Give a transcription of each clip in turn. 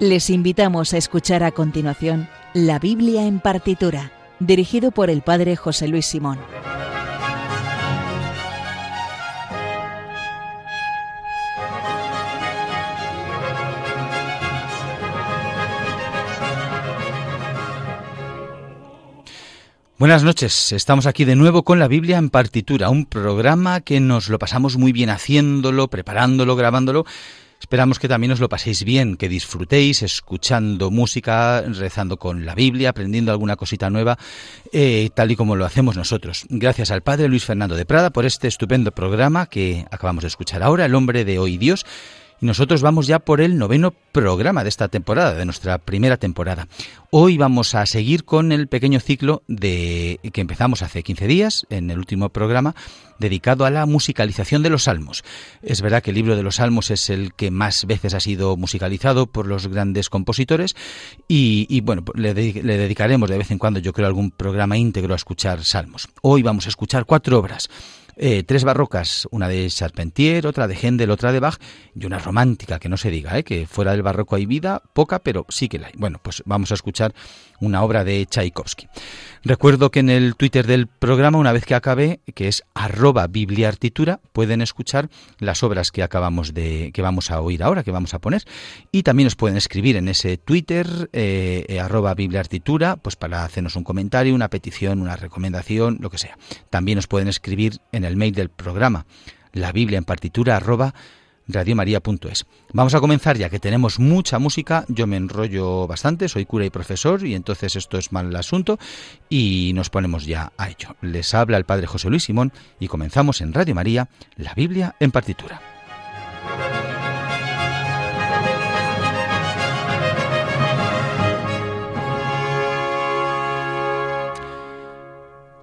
Les invitamos a escuchar a continuación La Biblia en partitura, dirigido por el Padre José Luis Simón. Buenas noches, estamos aquí de nuevo con la Biblia en partitura, un programa que nos lo pasamos muy bien haciéndolo, preparándolo, grabándolo Esperamos que también os lo paséis bien, que disfrutéis escuchando música, rezando con la Biblia, aprendiendo alguna cosita nueva, eh, tal y como lo hacemos nosotros. Gracias al Padre Luis Fernando de Prada por este estupendo programa que acabamos de escuchar ahora, El hombre de hoy Dios, y nosotros vamos ya por el noveno programa de esta temporada, de nuestra primera temporada. Hoy vamos a seguir con el pequeño ciclo de que empezamos hace 15 días, en el último programa, dedicado a la musicalización de los salmos. Es verdad que el libro de los salmos es el que más veces ha sido musicalizado por los grandes compositores y, bueno, le, le dedicaremos de vez en cuando, yo creo, algún programa íntegro a escuchar salmos. Hoy vamos a escuchar cuatro obras eh, tres barrocas, una de Charpentier, otra de Händel, otra de Bach y una romántica, que no se diga, ¿eh? que fuera del barroco hay vida, poca, pero sí que la hay. Bueno, pues vamos a escuchar una obra de Tchaikovsky. Recuerdo que en el Twitter del programa, una vez que acabe, que es arroba bibliartitura, pueden escuchar las obras que acabamos de, que vamos a oír ahora, que vamos a poner. Y también os pueden escribir en ese Twitter, eh, eh, arroba bibliartitura, pues para hacernos un comentario, una petición, una recomendación, lo que sea. También os pueden escribir en el mail del programa, la biblia en partitura arroba radiomaria.es. Vamos a comenzar ya que tenemos mucha música, yo me enrollo bastante, soy cura y profesor y entonces esto es mal asunto y nos ponemos ya a ello. Les habla el Padre José Luis Simón y comenzamos en Radio María, la Biblia en partitura.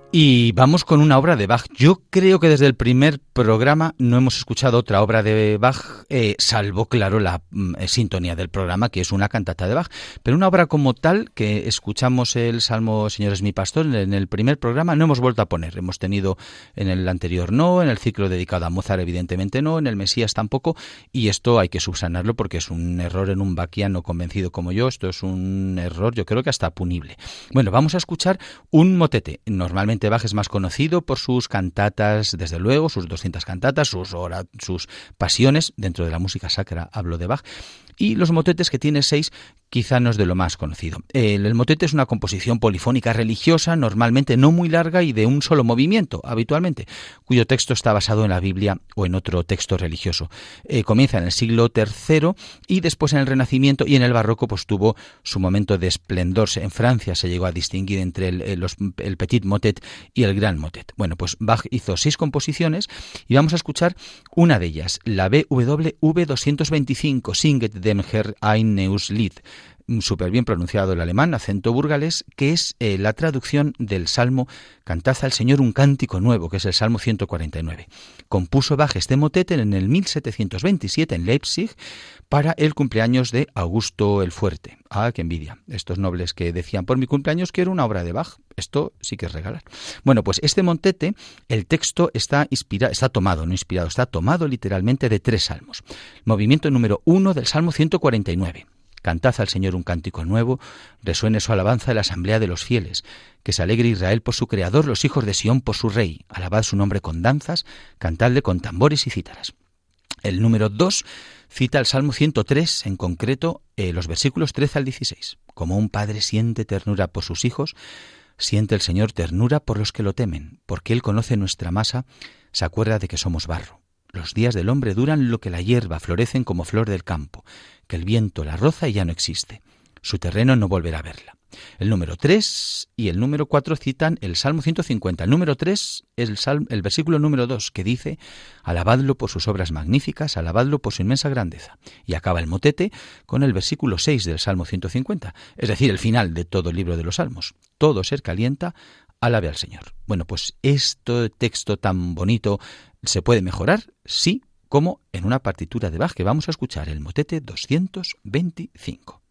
Y vamos con una obra de Bach. Yo creo que desde el primer programa no hemos escuchado otra obra de Bach, eh, salvo, claro, la mm, eh, sintonía del programa, que es una cantata de Bach. Pero una obra como tal, que escuchamos el Salmo Señor es mi pastor en el primer programa, no hemos vuelto a poner. Hemos tenido en el anterior no, en el ciclo dedicado a Mozart evidentemente no, en el Mesías tampoco, y esto hay que subsanarlo porque es un error en un baquiano convencido como yo, esto es un error yo creo que hasta punible. Bueno, vamos a escuchar un motete, normalmente Bach es más conocido por sus cantatas, desde luego, sus 200 cantatas, sus, sus pasiones dentro de la música sacra, hablo de Bach, y los motetes que tiene seis quizá no es de lo más conocido. El, motete es una composición polifónica religiosa, normalmente no muy larga y de un solo movimiento, habitualmente, cuyo texto está basado en la Biblia o en otro texto religioso. Eh, comienza en el siglo III y después en el Renacimiento y en el Barroco pues tuvo su momento de esplendor. En Francia se llegó a distinguir entre el, el petit motet y el gran motet. Bueno, pues Bach hizo seis composiciones y vamos a escuchar una de ellas, la BWV 225, Singet dem Herr ein Neus Lied súper bien pronunciado el alemán, acento burgalés, que es eh, la traducción del Salmo Cantad al Señor un cántico nuevo, que es el Salmo 149. Compuso Bach este motete en el 1727 en Leipzig para el cumpleaños de Augusto el Fuerte. Ah, qué envidia. Estos nobles que decían por mi cumpleaños que era una obra de Bach. Esto sí que es regalar. Bueno, pues este motete, el texto está inspirado, está tomado, no inspirado, está tomado literalmente de tres salmos. Movimiento número uno del Salmo 149. Cantad al Señor un cántico nuevo, resuene su alabanza en la asamblea de los fieles, que se alegre Israel por su Creador, los hijos de Sión por su Rey, alabad su nombre con danzas, cantadle con tambores y cítaras. El número 2 cita el Salmo 103, en concreto eh, los versículos 13 al 16. Como un padre siente ternura por sus hijos, siente el Señor ternura por los que lo temen, porque Él conoce nuestra masa, se acuerda de que somos barro. Los días del hombre duran lo que la hierba, florecen como flor del campo, que el viento la roza y ya no existe. Su terreno no volverá a verla. El número 3 y el número 4 citan el Salmo 150. El número 3 es el, el versículo número 2 que dice, alabadlo por sus obras magníficas, alabadlo por su inmensa grandeza. Y acaba el motete con el versículo 6 del Salmo 150, es decir, el final de todo el libro de los Salmos. Todo ser calienta, alabe al Señor. Bueno, pues este texto tan bonito se puede mejorar, sí, como en una partitura de Bach que vamos a escuchar, el motete 225.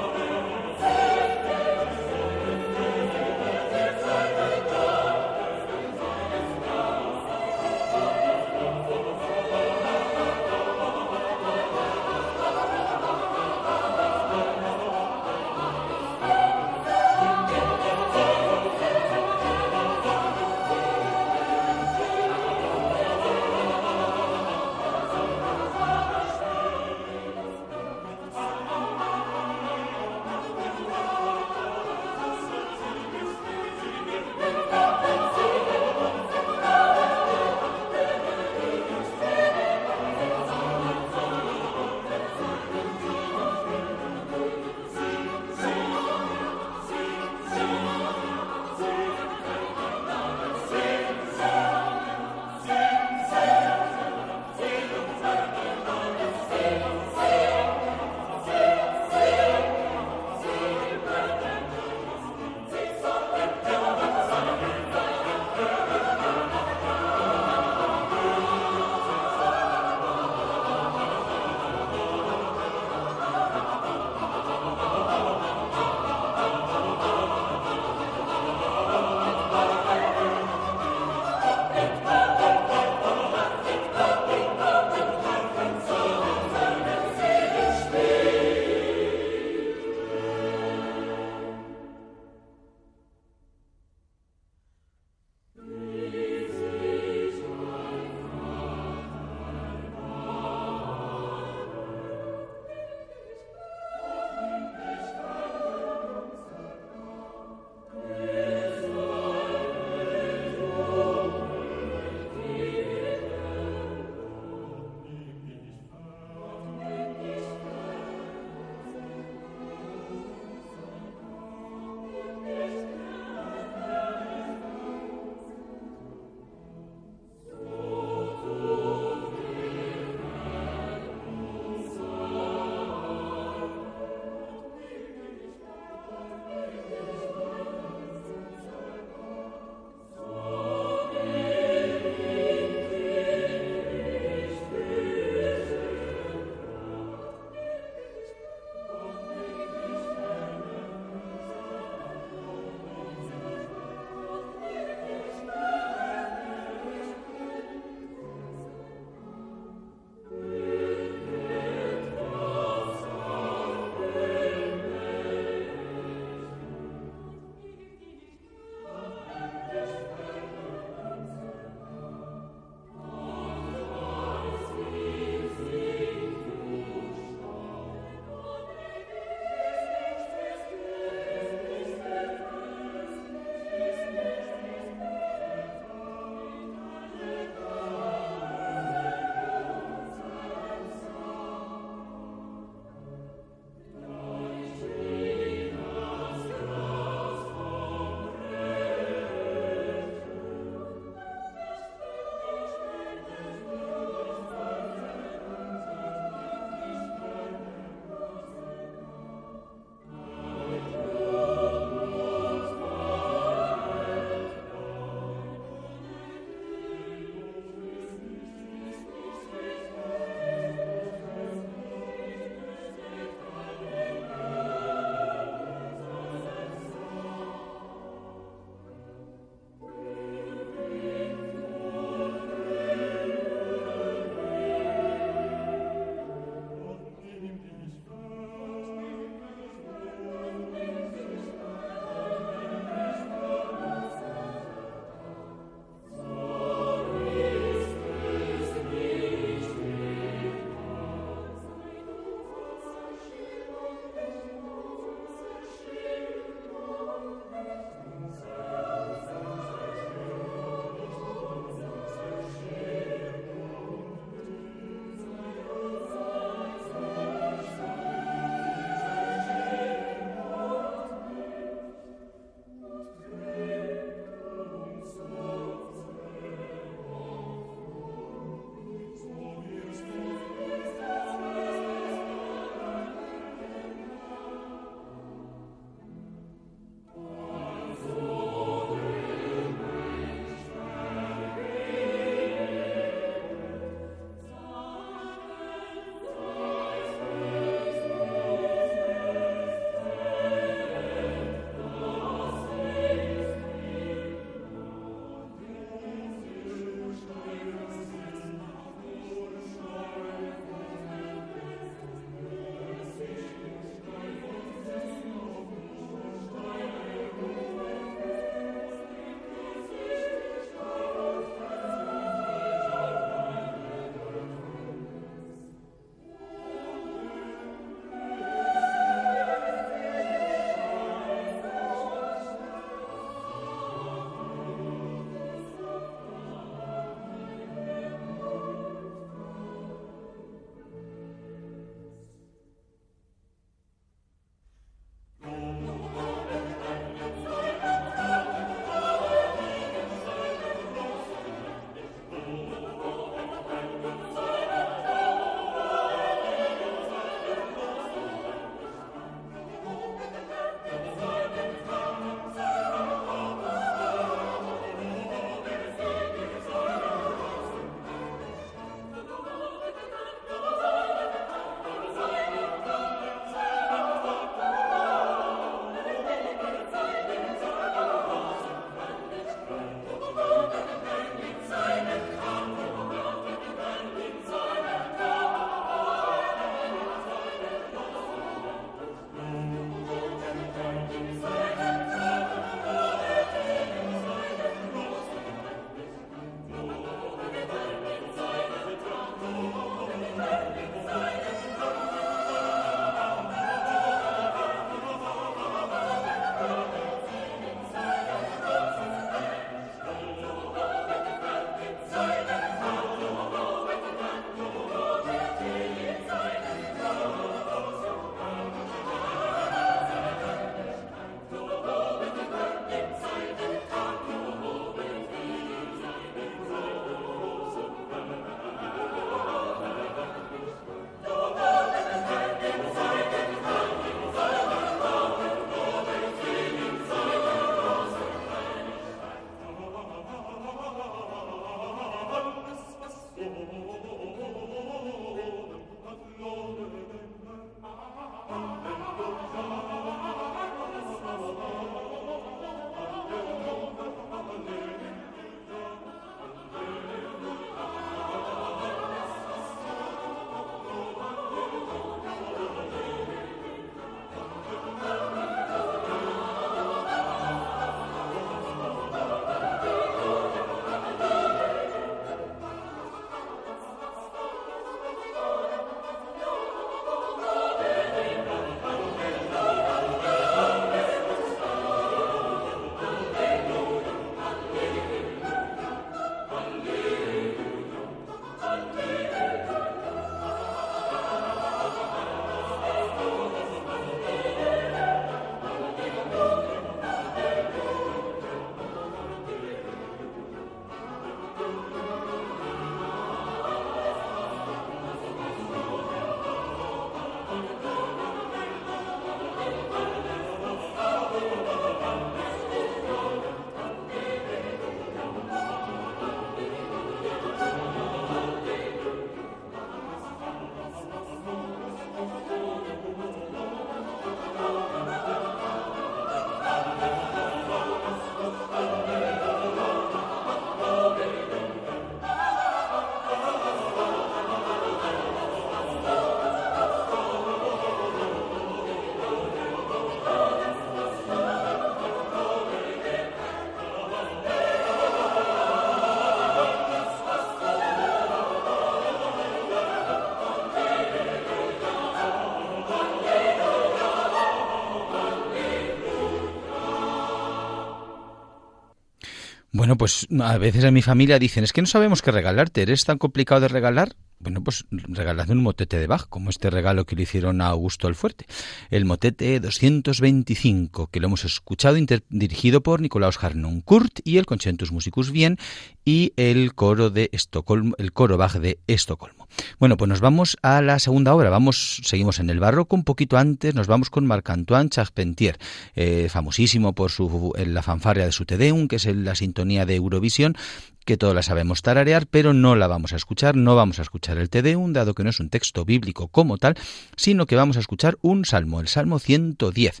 Bueno, pues a veces en mi familia dicen, es que no sabemos qué regalarte, ¿eres tan complicado de regalar? Bueno, pues regaladme un motete de Bach, como este regalo que le hicieron a Augusto el Fuerte. El motete 225, que lo hemos escuchado, dirigido por Nicolaus Harnoncourt y el Concentus Musicus Bien y el coro de Estocolmo, el coro Bach de Estocolmo. Bueno, pues nos vamos a la segunda obra. Vamos, seguimos en el barroco un poquito antes. Nos vamos con Marc-Antoine Charpentier, eh, famosísimo por su la fanfarria de su Tedeum, que es la sintonía de Eurovisión, que todos la sabemos tararear, pero no la vamos a escuchar, no vamos a escuchar el Te Deum, dado que no es un texto bíblico como tal, sino que vamos a escuchar un salmo, el Salmo 110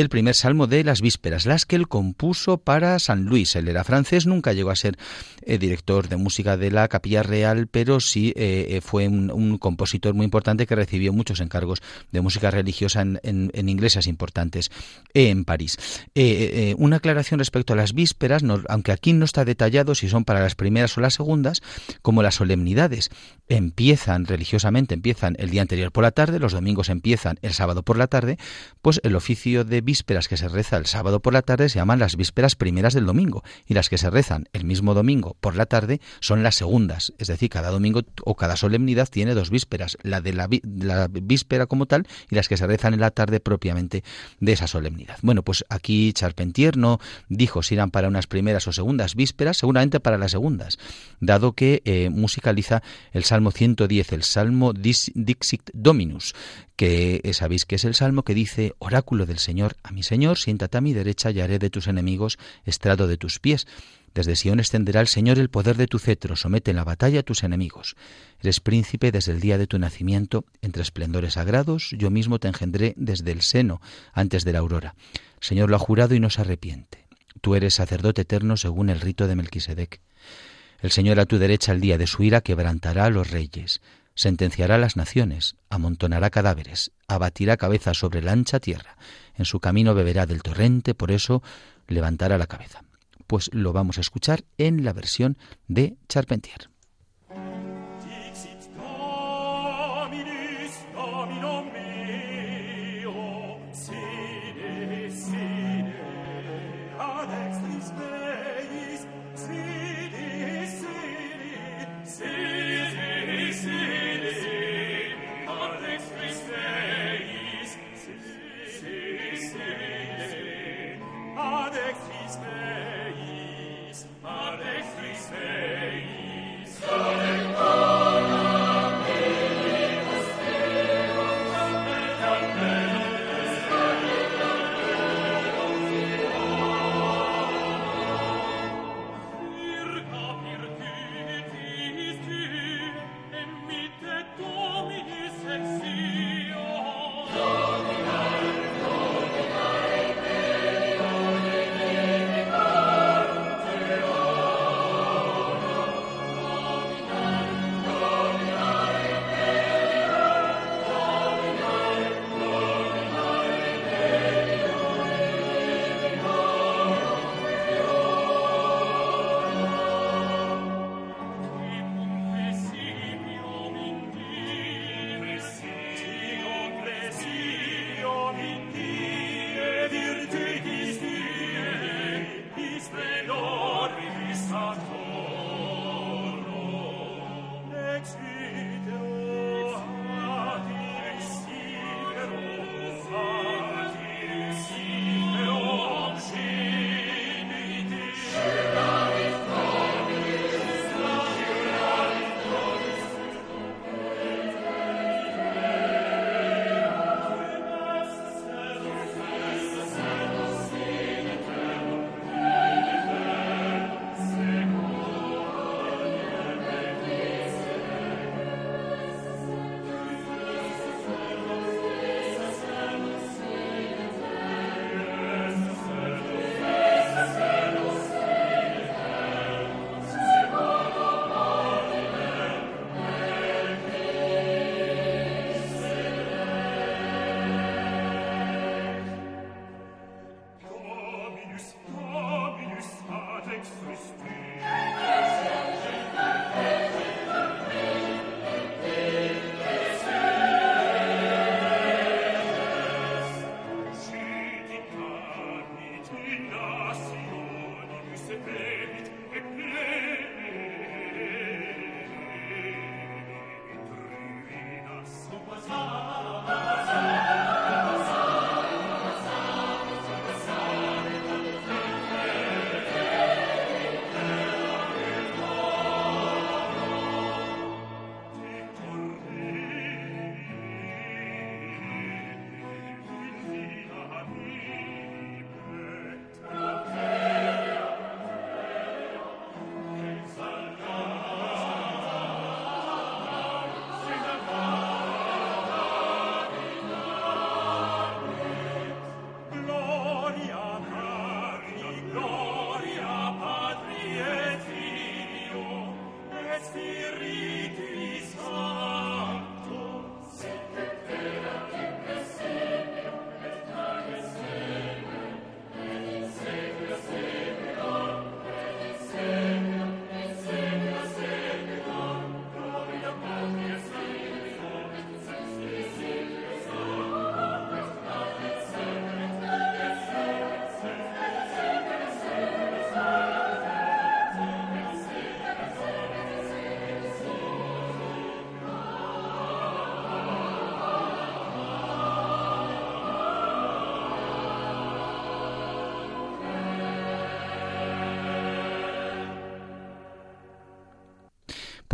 el primer salmo de las vísperas, las que él compuso para San Luis. Él era francés, nunca llegó a ser eh, director de música de la Capilla Real, pero sí eh, eh, fue un, compositor muy importante que recibió muchos encargos de música religiosa en, iglesias importantes en París. una aclaración respecto a las vísperas, aunque aquí no está detallado si son para las primeras o las segundas, como las solemnidades empiezan religiosamente, empiezan el día anterior por la tarde, los domingos empiezan el sábado por la tarde, pues el oficio de vísperas que se reza el sábado por la tarde se llaman las vísperas primeras del domingo y las que se rezan el mismo domingo por la tarde son las segundas, es decir, cada domingo o cada solemnidad tiene dos vísperas, la de la, víspera como tal y las que se rezan en la tarde propiamente de esa solemnidad. Bueno, pues aquí Charpentier no dijo si eran para unas primeras o segundas vísperas, seguramente para las segundas, dado que eh, musicaliza el Salmo 110, el Salmo Dixit Dominus, que sabéis que es el Salmo que dice, Oráculo del Señor, a mi Señor, siéntate a mi derecha y haré de tus enemigos estrado de tus pies. Desde Sion extenderá el Señor el poder de tu cetro, somete en la batalla a tus enemigos. Eres príncipe desde el día de tu nacimiento, entre esplendores sagrados, yo mismo te engendré desde el seno, antes de la aurora. Señor lo ha jurado y no se arrepiente. Tú eres sacerdote eterno según el rito de Melquisedec. El Señor a tu derecha el día de su ira quebrantará a los reyes, sentenciará a las naciones, amontonará cadáveres, abatirá cabeza sobre la ancha tierra, en su camino beberá del torrente, por eso levantará la cabeza. Pues lo vamos a escuchar en la versión de Charpentier.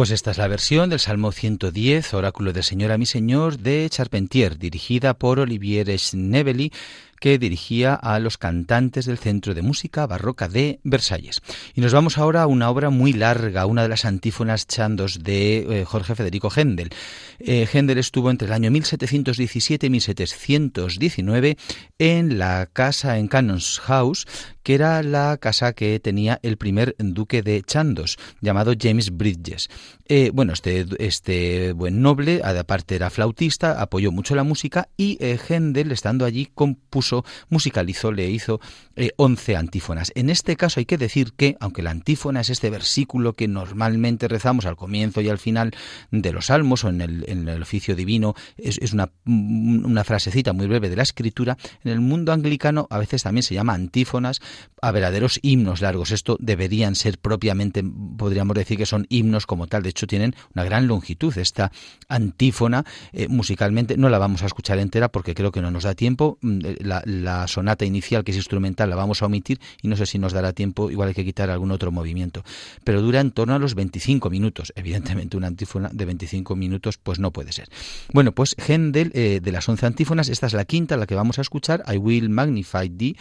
Pues esta es la versión del Salmo 110, Oráculo del Señor a mi Señor, de Charpentier, dirigida por Olivier Schnebeli, que dirigía a los cantantes del Centro de Música Barroca de Versalles. Y nos vamos ahora a una obra muy larga, una de las antífonas chandos de eh, Jorge Federico Händel. Eh, Händel estuvo entre el año 1717 y 1719 en la casa en Canons House, que era la casa que tenía el primer duque de Chandos, llamado James Bridges. Eh, bueno, este, este buen noble, aparte era flautista, apoyó mucho la música y eh, Händel, estando allí, compuso, musicalizó, le hizo eh, once antífonas. En este caso hay que decir que, aunque la antífona es este versículo que normalmente rezamos al comienzo y al final de los salmos o en el, oficio divino, es, una, frasecita muy breve de la escritura, en el mundo anglicano a veces también se llama antífonas a verdaderos himnos largos. Esto deberían ser propiamente, podríamos decir que son himnos como tal. De hecho, tienen una gran longitud. Esta antífona, eh, musicalmente, no la vamos a escuchar entera porque creo que no nos da tiempo. Mm, eh, la, sonata inicial, que es instrumental, la vamos a omitir y no sé si nos dará tiempo. Igual hay que quitar algún otro movimiento. Pero dura en torno a los 25 minutos. Evidentemente, una antífona de 25 minutos, pues no puede ser. Bueno, pues Händel, eh, de las 11 antífonas, esta es la quinta, la que vamos a escuchar, I Will Magnify Thee.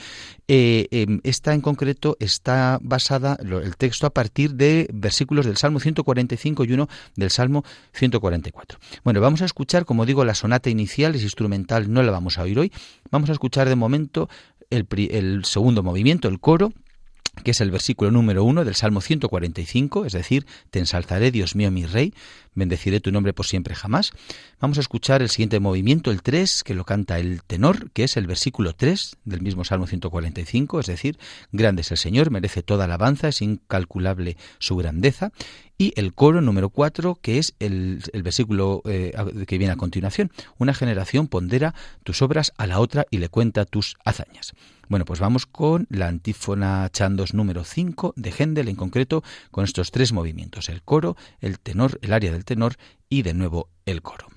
Em, esta en concreto está basada, el texto, a partir de versículos del Salmo 145 y uno del Salmo 144. Bueno, vamos a escuchar, como digo, la sonata inicial, es instrumental, no la vamos a oír hoy. Vamos a escuchar de momento el, segundo movimiento, el coro, que es el versículo número uno del Salmo 145, es decir, Te ensalzaré, Dios mío, mi Rey, bendeciré tu nombre por siempre jamás. Vamos a escuchar el siguiente movimiento, el 3, que lo canta el tenor, que es el versículo 3 del mismo Salmo 145, es decir, Grande es el Señor, merece toda alabanza, es incalculable su grandeza. Y el coro número 4, que es el, versículo eh, que viene a continuación. Una generación pondera tus obras a la otra y le cuenta tus hazañas. Bueno, pues vamos con la antífona Chandos número 5 de Händel, en concreto con estos tres movimientos, el coro, el tenor, el área del tenor y de nuevo el coro.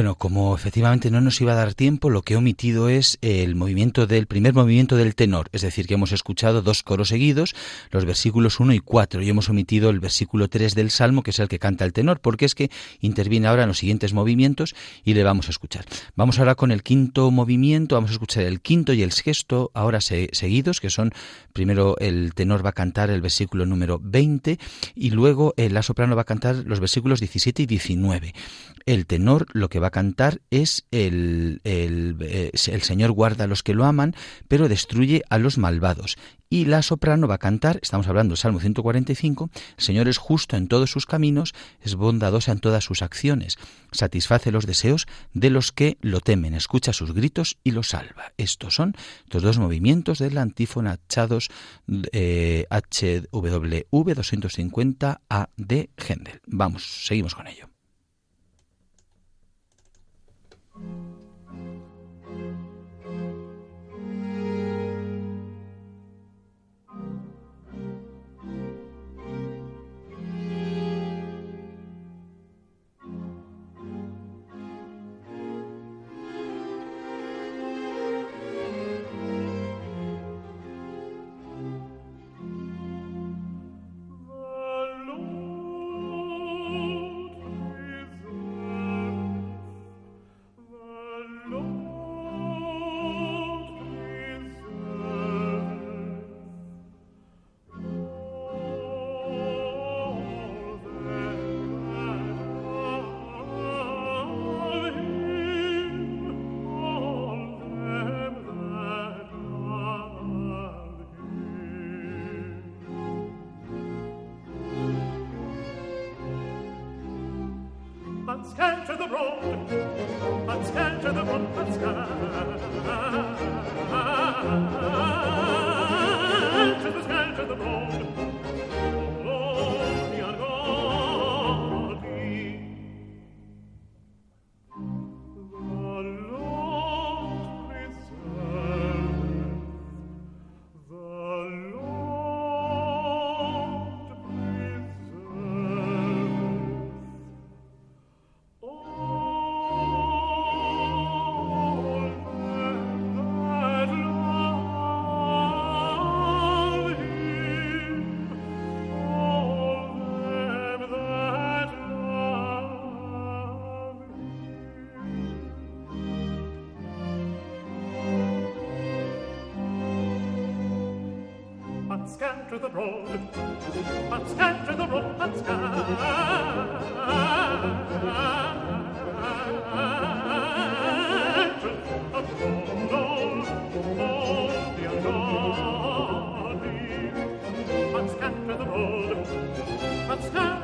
Bueno, como efectivamente no nos iba a dar tiempo, lo que he omitido es el movimiento del primer movimiento del tenor, es decir, que hemos escuchado dos coros seguidos, los versículos 1 y 4, y hemos omitido el versículo 3 del Salmo, que es el que canta el tenor, porque es que interviene ahora en los siguientes movimientos y le vamos a escuchar. Vamos ahora con el quinto movimiento, vamos a escuchar el quinto y el sexto ahora seguidos, que son primero el tenor va a cantar el versículo número 20 y luego la soprano va a cantar los versículos 17 y 19. El tenor lo que va cantar es el, el, el, Señor guarda a los que lo aman, pero destruye a los malvados. Y la soprano va a cantar, estamos hablando del Salmo 145, el Señor es justo en todos sus caminos, es bondadosa en todas sus acciones, satisface los deseos de los que lo temen, escucha sus gritos y los salva. Estos son los dos movimientos del antífona Chados eh, HWV 250A de Händel. Vamos, seguimos con ello. to the road, but stand to the road, but stand to the road. Oh, Let's go.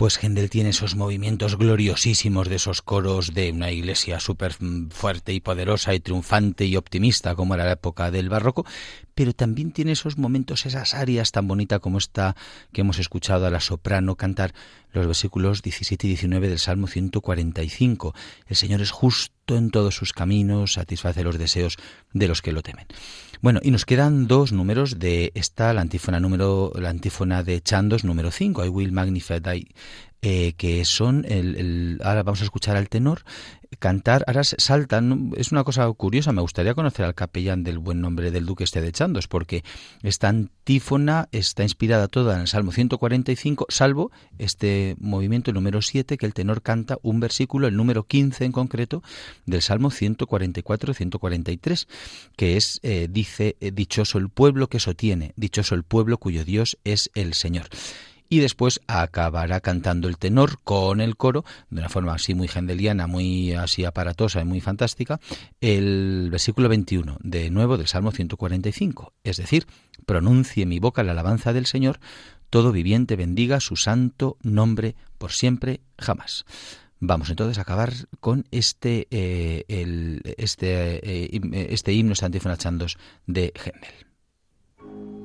Pues Händel tiene esos movimientos gloriosísimos de esos coros de una iglesia súper fuerte y poderosa y triunfante y optimista como era la época del barroco, pero también tiene esos momentos, esas áreas tan bonitas como esta que hemos escuchado a la soprano cantar los versículos 17 y 19 del Salmo 145. El Señor es justo en todos sus caminos, satisface los deseos de los que lo temen. Bueno, y nos quedan dos números de esta, la antífona número, la antífona de Chandos número 5, I will magnify eh, que son el, ahora vamos a escuchar al tenor cantar, ahora saltan, es una cosa curiosa, me gustaría conocer al capellán del buen nombre del duque este de Chandos, porque esta antífona está inspirada toda en el Salmo 145, salvo este movimiento número 7, que el tenor canta un versículo, el número 15 en concreto, del Salmo 144-143, que es, eh, dice, eh, dichoso el pueblo que sostiene, dichoso el pueblo cuyo Dios es el Señor y después acabará cantando el tenor con el coro, de una forma así muy gendeliana, muy así aparatosa y muy fantástica, el versículo 21 de nuevo del Salmo 145, es decir, pronuncie mi boca la alabanza del Señor, todo viviente bendiga su santo nombre por siempre jamás. Vamos entonces a acabar con este, eh, este, eh, este himno Santífona Chandos de Händel.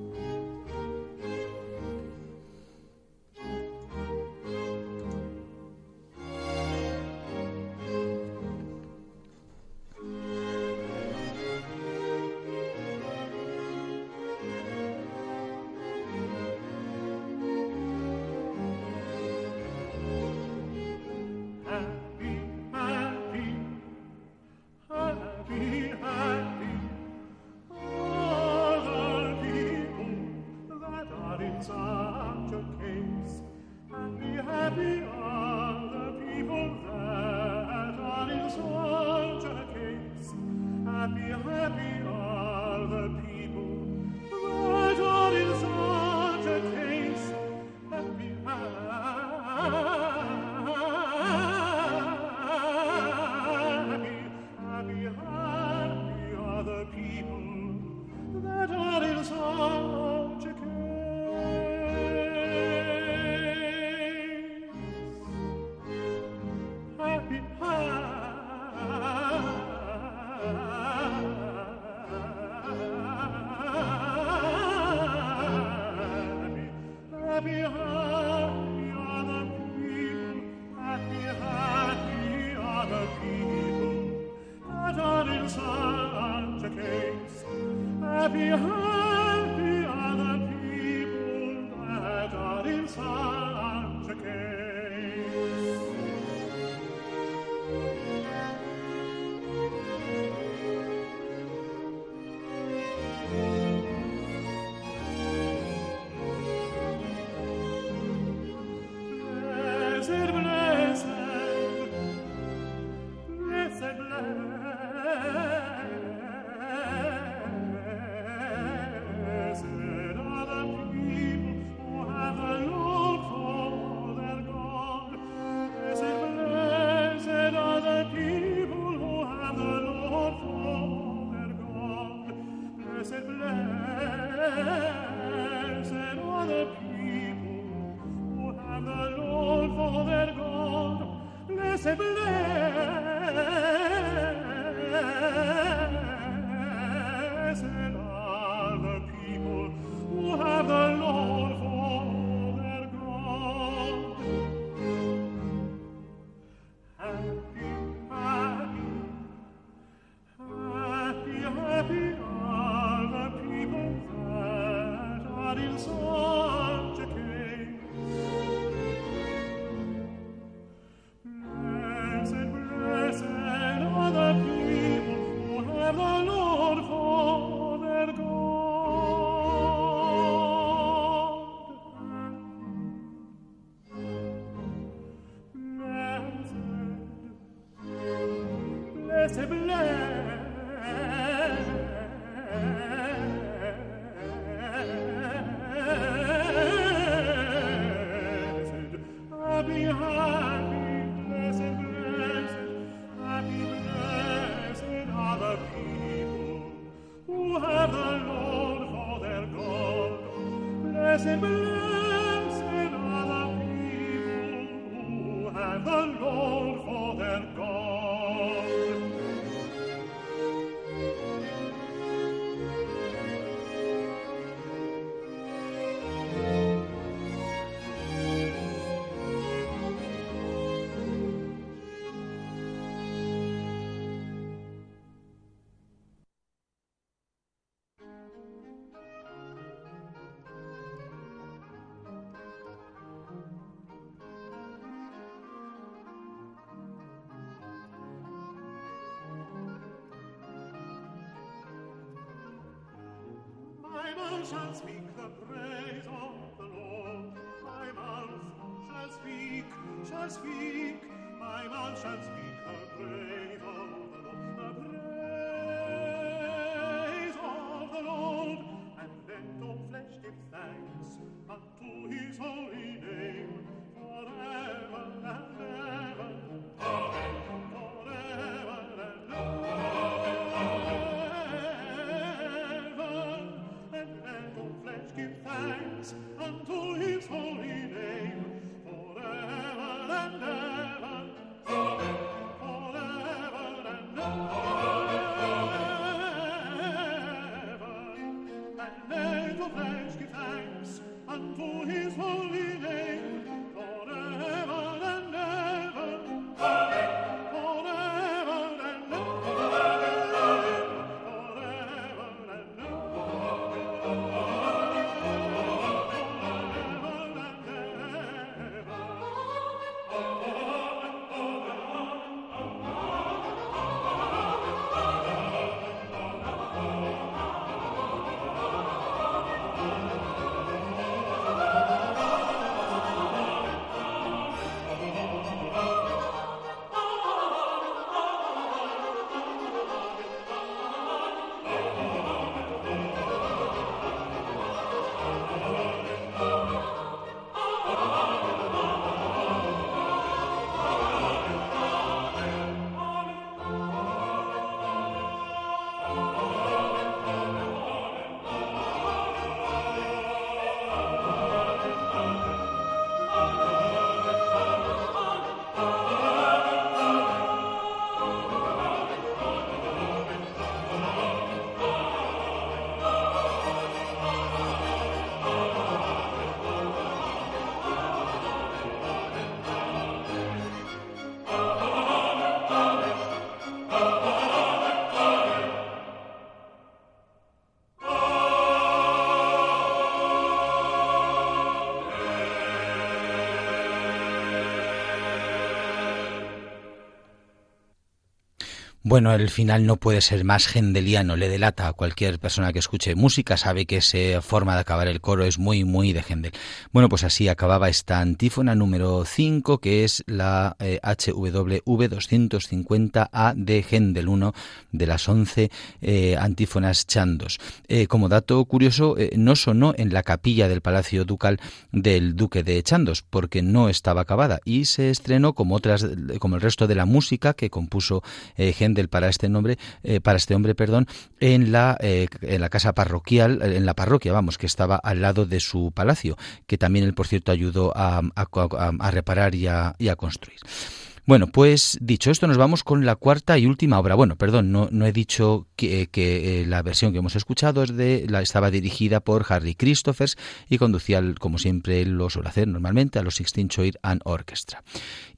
semblent shall speak the praise of the Lord. My mouth shall speak, shall speak, my mouth shall speak Bueno, el final no puede ser más gendeliano, le delata a cualquier persona que escuche música, sabe que esa forma de acabar el coro es muy, muy de Händel. Bueno, pues así acababa esta antífona número 5, que es la eh, HWV 250A de Händel, uno de las 11 eh, antífonas chandos. Eh, como dato curioso, eh, no sonó en la capilla del Palacio Ducal del Duque de Chandos, porque no estaba acabada, y se estrenó como otras, como el resto de la música que compuso eh, Para este nombre, eh, para este hombre, perdón, en la eh, en la casa parroquial, en la parroquia, vamos, que estaba al lado de su palacio, que también él, por cierto, ayudó a, a, reparar y a construir. Bueno, pues dicho esto, nos vamos con la cuarta y última obra. Bueno, perdón, no, he dicho que, que eh, la versión que hemos escuchado es de, la, estaba dirigida por Harry Christophers y conducía, como siempre él lo suele hacer normalmente, a los Sixteen Choir and Orchestra.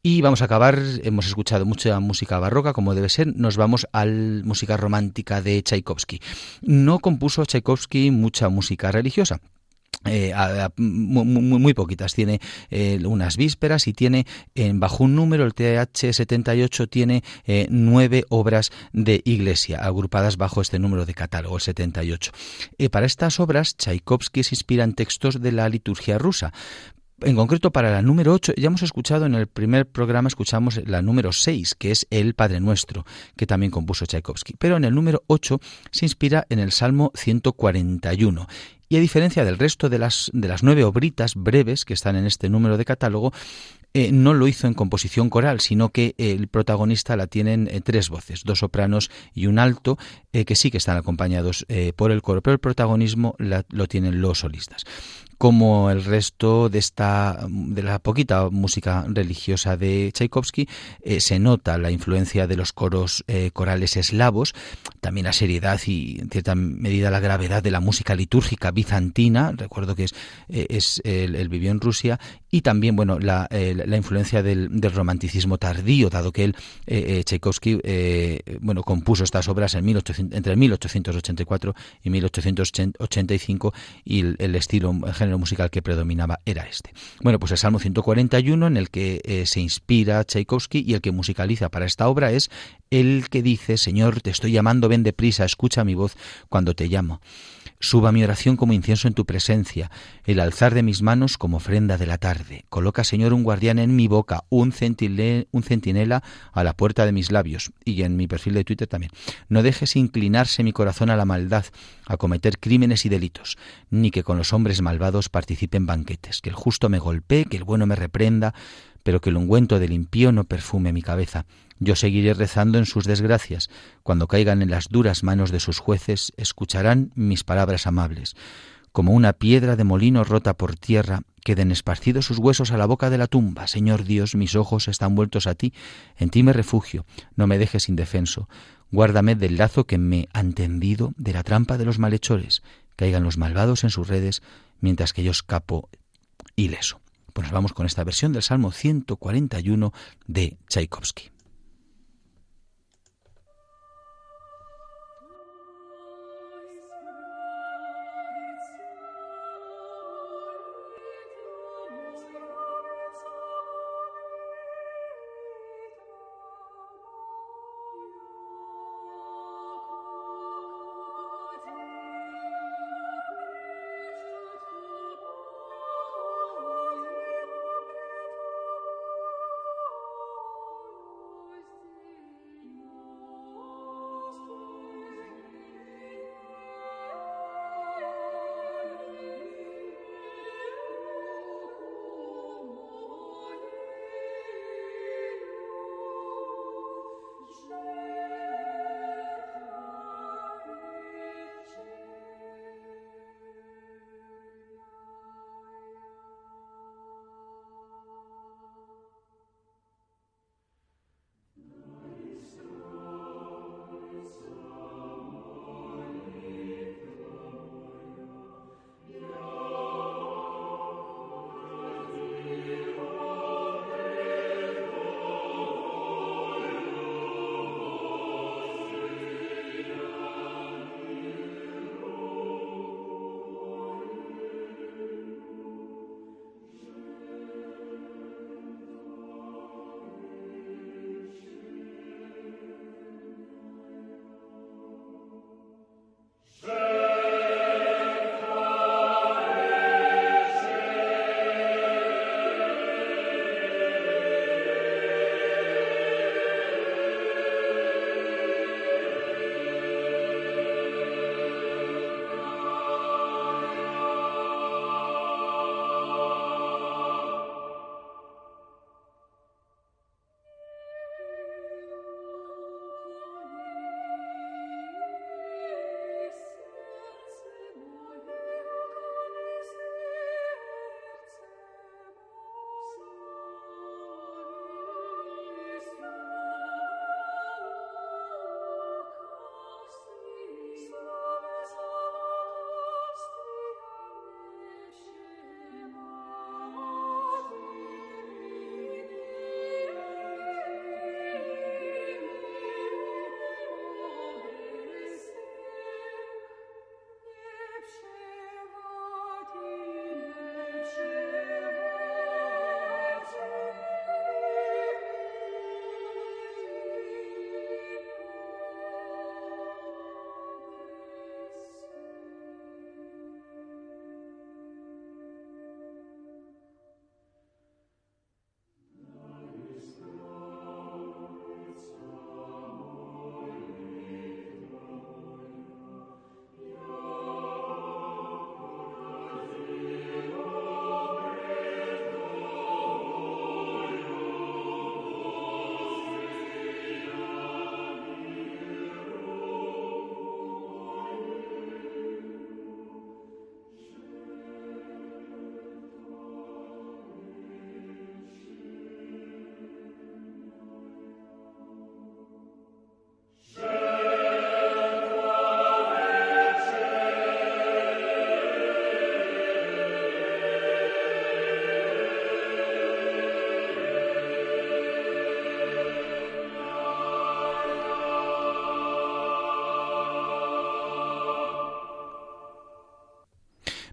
Y vamos a acabar, hemos escuchado mucha música barroca, como debe ser, nos vamos a la música romántica de Tchaikovsky. No compuso Tchaikovsky mucha música religiosa. Eh, muy, poquitas, tiene eh, unas vísperas y tiene bajo un número, el TH78 tiene eh, nueve obras de iglesia agrupadas bajo este número de catálogo, el 78. para estas obras, Tchaikovsky se inspira en textos de la liturgia rusa, en concreto para la número 8, ya hemos escuchado en el primer programa, escuchamos la número 6, que es el Padre Nuestro, que también compuso Tchaikovsky. Pero en el número 8 se inspira en el Salmo 141. Y a diferencia del resto de las, de las nueve obritas breves que están en este número de catálogo, eh, no lo hizo en composición coral, sino que el protagonista la tienen eh, tres voces, dos sopranos y un alto, eh, que sí que están acompañados por el coro, pero el protagonismo lo tienen los solistas como el resto de esta de la poquita música religiosa de Tchaikovsky eh, se nota la influencia de los coros eh, corales eslavos también la seriedad y en cierta medida la gravedad de la música litúrgica bizantina. Recuerdo que es, eh, es él, vivió en Rusia y también bueno la, la influencia del, romanticismo tardío dado que él Tchaikovsky bueno compuso estas obras en 1800, entre 1884 y 1885 y el, el estilo género musical que predominaba era este. Bueno, pues el Salmo 141 en el que eh, se inspira Tchaikovsky y el que musicaliza para esta obra es el que dice, Señor, te estoy llamando, ven deprisa, escucha mi voz cuando te llamo. Suba mi oración como incienso en tu presencia, el alzar de mis manos como ofrenda de la tarde. Coloca, Señor, un guardián en mi boca, un, centinela a la puerta de mis labios. Y en mi perfil de Twitter también. No dejes inclinarse mi corazón a la maldad, a cometer crímenes y delitos, ni que con los hombres malvados participen banquetes. Que el justo me golpee, que el bueno me reprenda, pero que el ungüento del impío no perfume mi cabeza. Yo seguiré rezando en sus desgracias. Cuando caigan en las duras manos de sus jueces, escucharán mis palabras amables. Como una piedra de molino rota por tierra, queden esparcidos sus huesos a la boca de la tumba. Señor Dios, mis ojos están vueltos a ti, en ti me refugio, no me dejes indefenso. Guárdame del lazo que me han tendido, de la trampa de los malhechores. Caigan los malvados en sus redes, mientras que yo escapo ileso. Pues vamos con esta versión del Salmo 141 de Tchaikovsky.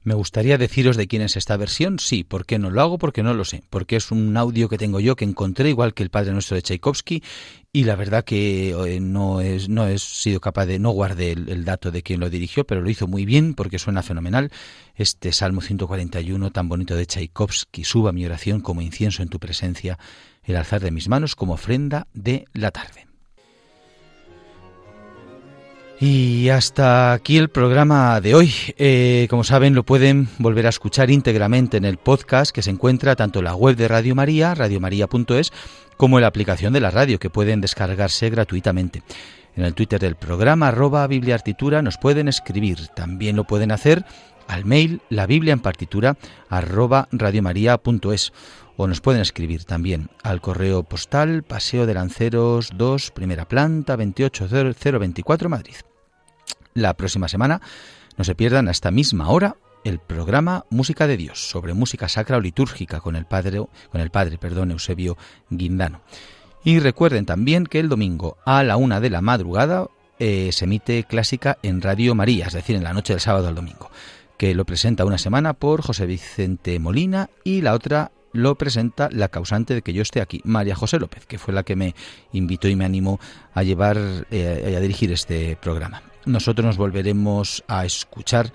Me gustaría deciros de quién es esta versión. Sí, ¿por qué no lo hago? Porque no lo sé. Porque es un audio que tengo yo que encontré igual que el Padre Nuestro de Tchaikovsky y la verdad que eh, no es no he sido capaz de no guardé el, el, dato de quién lo dirigió, pero lo hizo muy bien porque suena fenomenal. Este Salmo 141 tan bonito de Tchaikovsky, suba mi oración como incienso en tu presencia, el alzar de mis manos como ofrenda de la tarde. Y hasta aquí el programa de hoy. Eh, como saben, lo pueden volver a escuchar íntegramente en el podcast que se encuentra tanto en la web de Radio María, radiomaria.es, como en la aplicación de la radio, que pueden descargarse gratuitamente. En el Twitter del programa, arroba Bibliartitura, nos pueden escribir. También lo pueden hacer al mail la Biblia en partitura arroba radiomaria.es o nos pueden escribir también al correo postal Paseo de Lanceros 2, primera planta, 28024 Madrid. La próxima semana no se pierdan a esta misma hora el programa Música de Dios sobre música sacra o litúrgica con el padre con el padre, perdón, Eusebio Guindano. Y recuerden también que el domingo a la una de la madrugada eh, se emite clásica en Radio María, es decir, en la noche del sábado al domingo, que lo presenta una semana por José Vicente Molina y la otra lo presenta la causante de que yo esté aquí, María José López, que fue la que me invitó y me animó a llevar, eh, a dirigir este programa. Nosotros nos volveremos a escuchar,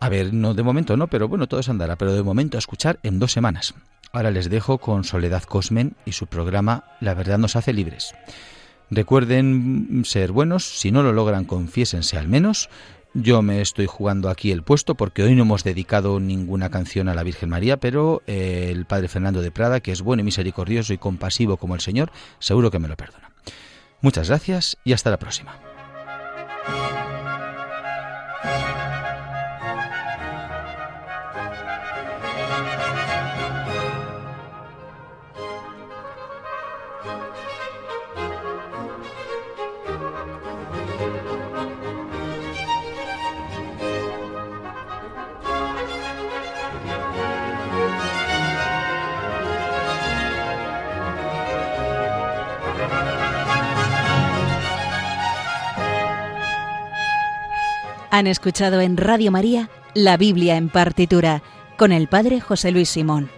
a ver, no de momento no, pero bueno, todo se andará, pero de momento a escuchar en dos semanas. Ahora les dejo con Soledad Cosmen y su programa La verdad nos hace libres. Recuerden ser buenos, si no lo logran, confiésense al menos. Yo me estoy jugando aquí el puesto porque hoy no hemos dedicado ninguna canción a la Virgen María, pero eh, el Padre Fernando de Prada, que es bueno y misericordioso y compasivo como el Señor, seguro que me lo perdona. Muchas gracias y hasta la próxima. Han escuchado en Radio María la Biblia en partitura con el Padre José Luis Simón.